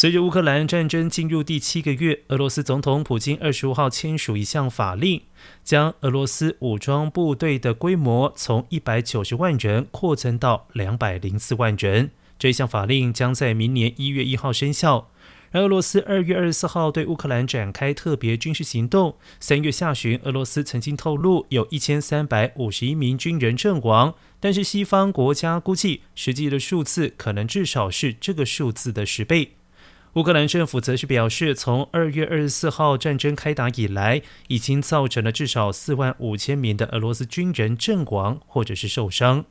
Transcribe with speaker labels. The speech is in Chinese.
Speaker 1: 随着乌克兰战争进入第七个月，俄罗斯总统普京二十五号签署一项法令，将俄罗斯武装部队的规模从一百九十万人扩增到两百零四万人。这项法令将在明年一月一号生效。而俄罗斯二月二十四号对乌克兰展开特别军事行动。三月下旬，俄罗斯曾经透露有一千三百五十一名军人阵亡，但是西方国家估计实际的数字可能至少是这个数字的十倍。乌克兰政府则是表示，从二月二十四号战争开打以来，已经造成了至少四万五千名的俄罗斯军人阵亡或者是受伤。